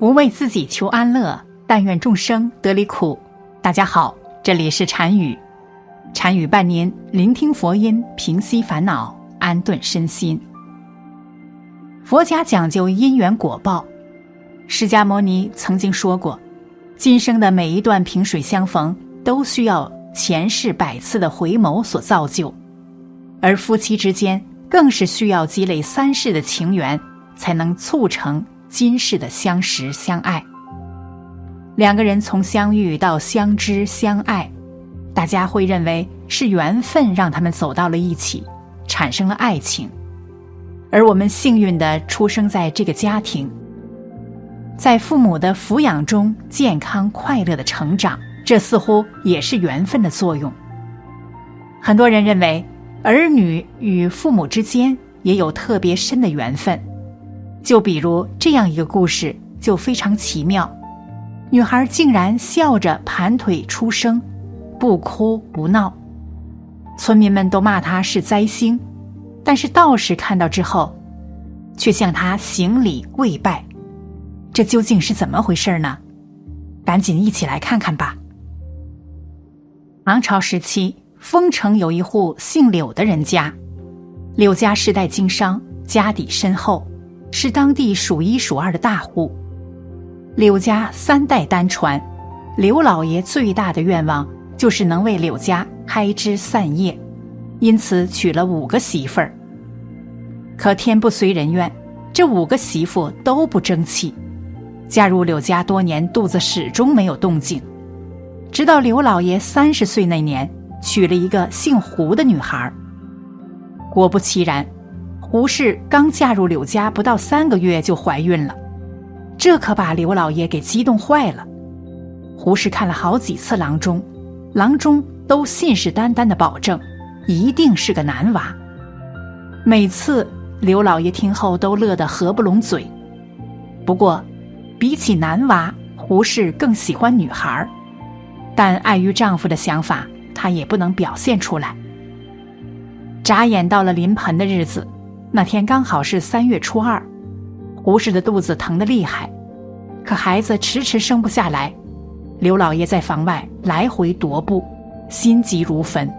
不为自己求安乐，但愿众生得离苦。大家好，这里是禅语，禅语伴您聆听佛音，平息烦恼，安顿身心。佛家讲究因缘果报，释迦牟尼曾经说过，今生的每一段萍水相逢，都需要前世百次的回眸所造就，而夫妻之间更是需要积累三世的情缘，才能促成。今世的相识相爱，两个人从相遇到相知相爱，大家会认为是缘分让他们走到了一起，产生了爱情。而我们幸运的出生在这个家庭，在父母的抚养中健康快乐的成长，这似乎也是缘分的作用。很多人认为，儿女与父母之间也有特别深的缘分。就比如这样一个故事，就非常奇妙。女孩竟然笑着盘腿出生，不哭不闹。村民们都骂她是灾星，但是道士看到之后，却向她行礼跪拜。这究竟是怎么回事呢？赶紧一起来看看吧。唐朝时期，丰城有一户姓柳的人家，柳家世代经商，家底深厚。是当地数一数二的大户，柳家三代单传，刘老爷最大的愿望就是能为柳家开枝散叶，因此娶了五个媳妇儿。可天不随人愿，这五个媳妇都不争气，嫁入柳家多年，肚子始终没有动静。直到刘老爷三十岁那年，娶了一个姓胡的女孩果不其然。胡氏刚嫁入柳家不到三个月就怀孕了，这可把刘老爷给激动坏了。胡氏看了好几次郎中，郎中都信誓旦旦的保证，一定是个男娃。每次刘老爷听后都乐得合不拢嘴。不过，比起男娃，胡氏更喜欢女孩但碍于丈夫的想法，她也不能表现出来。眨眼到了临盆的日子。那天刚好是三月初二，胡氏的肚子疼得厉害，可孩子迟迟生不下来。刘老爷在房外来回踱步，心急如焚，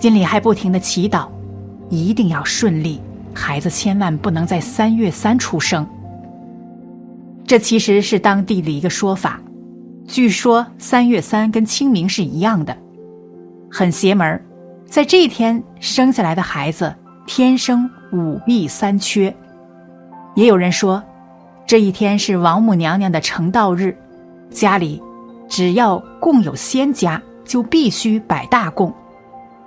心里还不停的祈祷，一定要顺利，孩子千万不能在三月三出生。这其实是当地的一个说法，据说三月三跟清明是一样的，很邪门在这一天生下来的孩子天生。五弊三缺，也有人说，这一天是王母娘娘的成道日，家里只要供有仙家，就必须摆大供。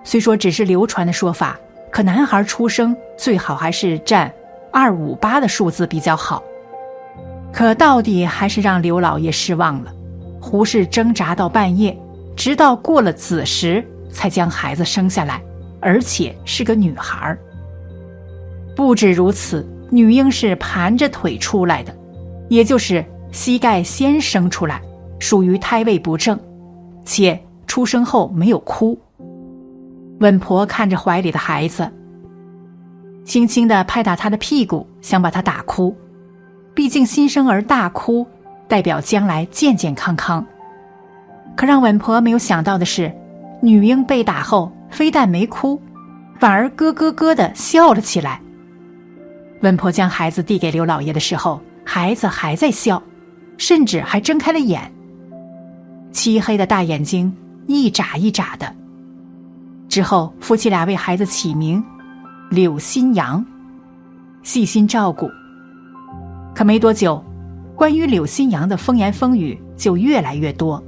虽说只是流传的说法，可男孩出生最好还是占二五八的数字比较好。可到底还是让刘老爷失望了。胡氏挣扎到半夜，直到过了子时，才将孩子生下来，而且是个女孩儿。不止如此，女婴是盘着腿出来的，也就是膝盖先生出来，属于胎位不正，且出生后没有哭。稳婆看着怀里的孩子，轻轻的拍打他的屁股，想把他打哭。毕竟新生儿大哭，代表将来健健康康。可让稳婆没有想到的是，女婴被打后，非但没哭，反而咯咯咯的笑了起来。温婆将孩子递给刘老爷的时候，孩子还在笑，甚至还睁开了眼。漆黑的大眼睛一眨一眨的。之后，夫妻俩为孩子起名柳新阳，细心照顾。可没多久，关于柳新阳的风言风语就越来越多。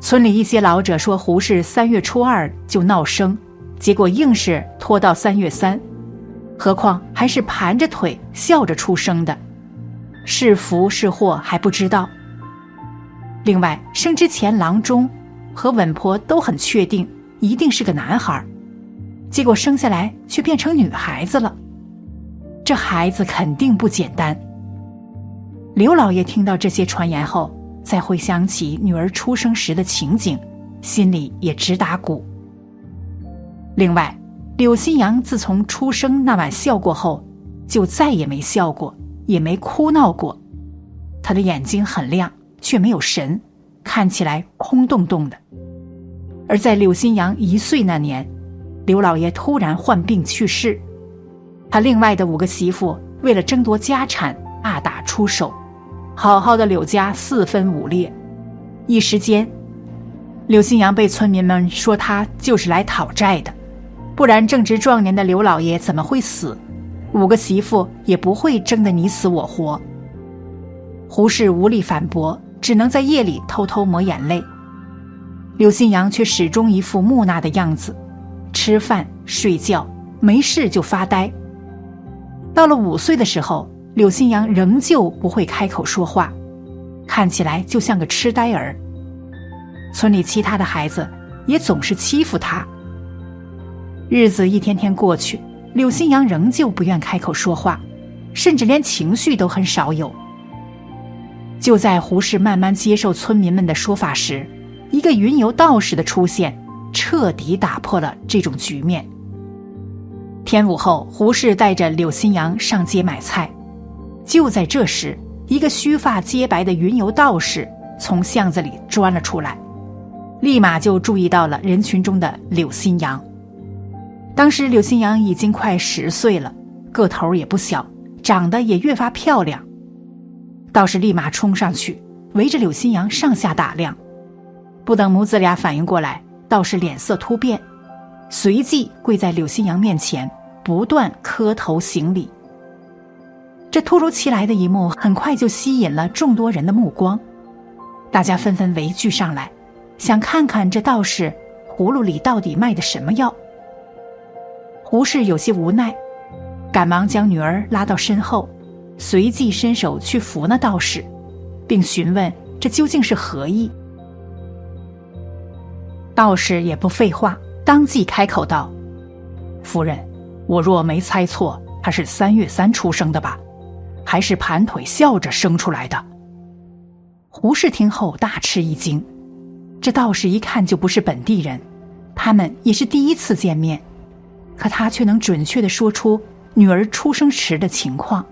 村里一些老者说，胡氏三月初二就闹生，结果硬是拖到三月三。何况还是盘着腿笑着出生的，是福是祸还不知道。另外，生之前郎中和稳婆都很确定一定是个男孩，结果生下来却变成女孩子了，这孩子肯定不简单。刘老爷听到这些传言后，再回想起女儿出生时的情景，心里也直打鼓。另外。柳新阳自从出生那晚笑过后，就再也没笑过，也没哭闹过，他的眼睛很亮，却没有神，看起来空洞洞的。而在柳新阳一岁那年，刘老爷突然患病去世，他另外的五个媳妇为了争夺家产大打出手，好好的柳家四分五裂，一时间，柳新阳被村民们说他就是来讨债的，不然正值壮年的刘老爷怎么会死？五个媳妇也不会争得你死我活。胡氏无力反驳，只能在夜里偷偷抹眼泪。柳新阳却始终一副木讷的样子，吃饭睡觉没事就发呆。到了五岁的时候，柳新阳仍旧不会开口说话，看起来就像个痴呆儿。村里其他的孩子也总是欺负他。日子一天天过去，柳新阳仍旧不愿开口说话，甚至连情绪都很少有。就在胡适慢慢接受村民们的说法时，一个云游道士的出现，彻底打破了这种局面。天午后，胡适带着柳新阳上街买菜，就在这时，一个须发皆白的云游道士从巷子里钻了出来，立马就注意到了人群中的柳新阳。当时柳新阳已经快十岁了，个头也不小，长得也越发漂亮。道士立马冲上去，围着柳新阳上下打量。不等母子俩反应过来，道士脸色突变，随即跪在柳新阳面前，不断磕头行礼。这突如其来的一幕很快就吸引了众多人的目光，大家纷纷围聚上来，想看看这道士葫芦里到底卖的什么药。胡氏有些无奈，赶忙将女儿拉到身后，随即伸手去扶那道士，并询问这究竟是何意。道士也不废话，当即开口道：“夫人，我若没猜错，他是三月三出生的吧？还是盘腿笑着生出来的？”胡氏听后大吃一惊，这道士一看就不是本地人，他们也是第一次见面，可他却能准确的说出女儿出生时的情况，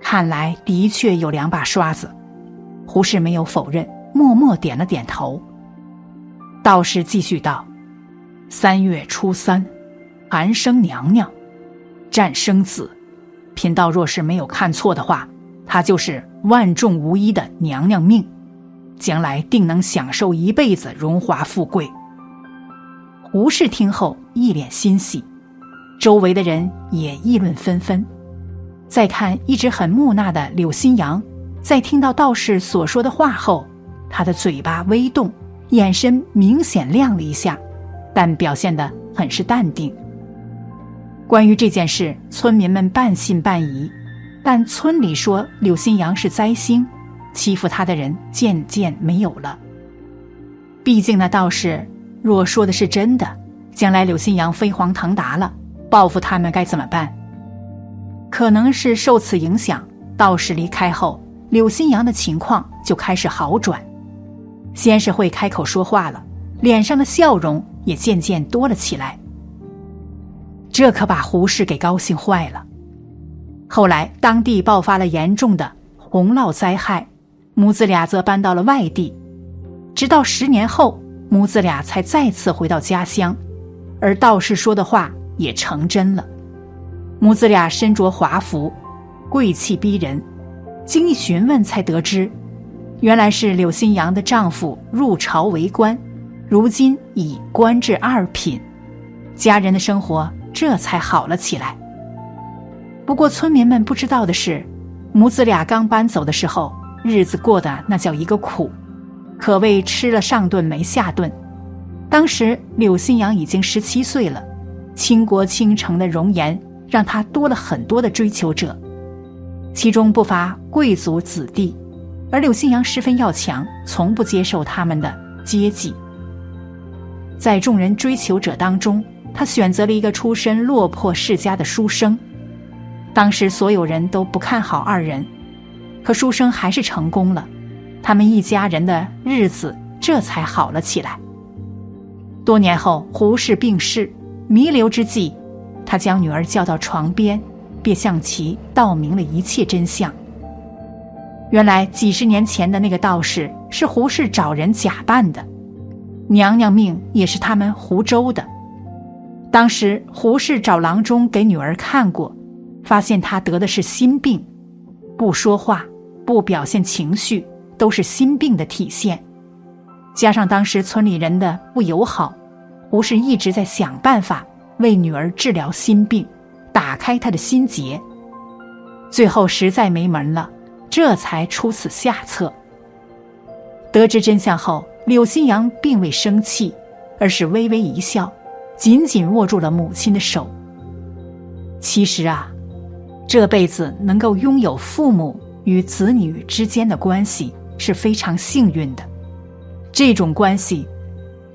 看来的确有两把刷子。胡氏没有否认，默默点了点头。道士继续道：“三月初三，寒生娘娘，战生子。贫道若是没有看错的话，她就是万众无一的娘娘命，将来定能享受一辈子荣华富贵。”胡氏听后一脸欣喜，周围的人也议论纷纷。再看一直很木讷的柳新阳，在听到道士所说的话后，他的嘴巴微动。眼神明显亮了一下，但表现得很是淡定。关于这件事，村民们半信半疑，但村里说柳新阳是灾星，欺负他的人渐渐没有了。毕竟那道士若说的是真的，将来柳新阳飞黄腾达了，报复他们该怎么办？可能是受此影响，道士离开后，柳新阳的情况就开始好转。先是会开口说话了，脸上的笑容也渐渐多了起来。这可把胡氏给高兴坏了。后来当地爆发了严重的洪涝灾害，母子俩则搬到了外地。直到十年后，母子俩才再次回到家乡，而道士说的话也成真了。母子俩身着华服，贵气逼人，经一询问才得知。原来是柳新阳的丈夫入朝为官，如今已官至二品，家人的生活这才好了起来。不过村民们不知道的是，母子俩刚搬走的时候，日子过得那叫一个苦，可谓吃了上顿没下顿。当时柳新阳已经十七岁了，倾国倾城的容颜让他多了很多的追求者，其中不乏贵族子弟。而柳信阳十分要强，从不接受他们的接济。在众人追求者当中，他选择了一个出身落魄世家的书生。当时所有人都不看好二人，可书生还是成功了，他们一家人的日子这才好了起来。多年后，胡适病逝，弥留之际，他将女儿叫到床边，便向其道明了一切真相。原来几十年前的那个道士是胡适找人假扮的，娘娘命也是他们胡诌的。当时胡适找郎中给女儿看过，发现她得的是心病，不说话，不表现情绪，都是心病的体现。加上当时村里人的不友好，吴氏一直在想办法为女儿治疗心病，打开她的心结。最后实在没门了。这才出此下策。得知真相后，柳新阳并未生气，而是微微一笑，紧紧握住了母亲的手。其实啊，这辈子能够拥有父母与子女之间的关系是非常幸运的。这种关系，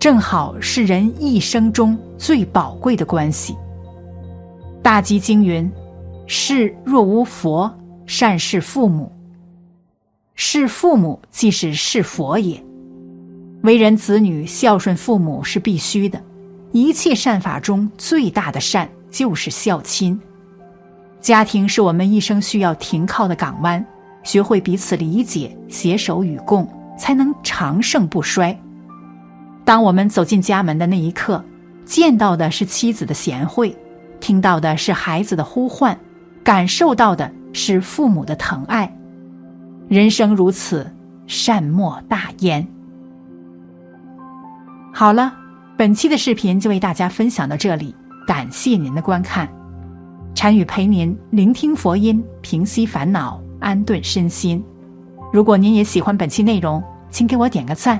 正好是人一生中最宝贵的关系。大吉经云：“是若无佛，善事父母。”是父母，即是是佛也。为人子女孝顺父母是必须的。一切善法中最大的善就是孝亲。家庭是我们一生需要停靠的港湾，学会彼此理解、携手与共，才能长盛不衰。当我们走进家门的那一刻，见到的是妻子的贤惠，听到的是孩子的呼唤，感受到的是父母的疼爱。人生如此，善莫大焉。好了，本期的视频就为大家分享到这里，感谢您的观看。禅语陪您聆听佛音，平息烦恼，安顿身心。如果您也喜欢本期内容，请给我点个赞，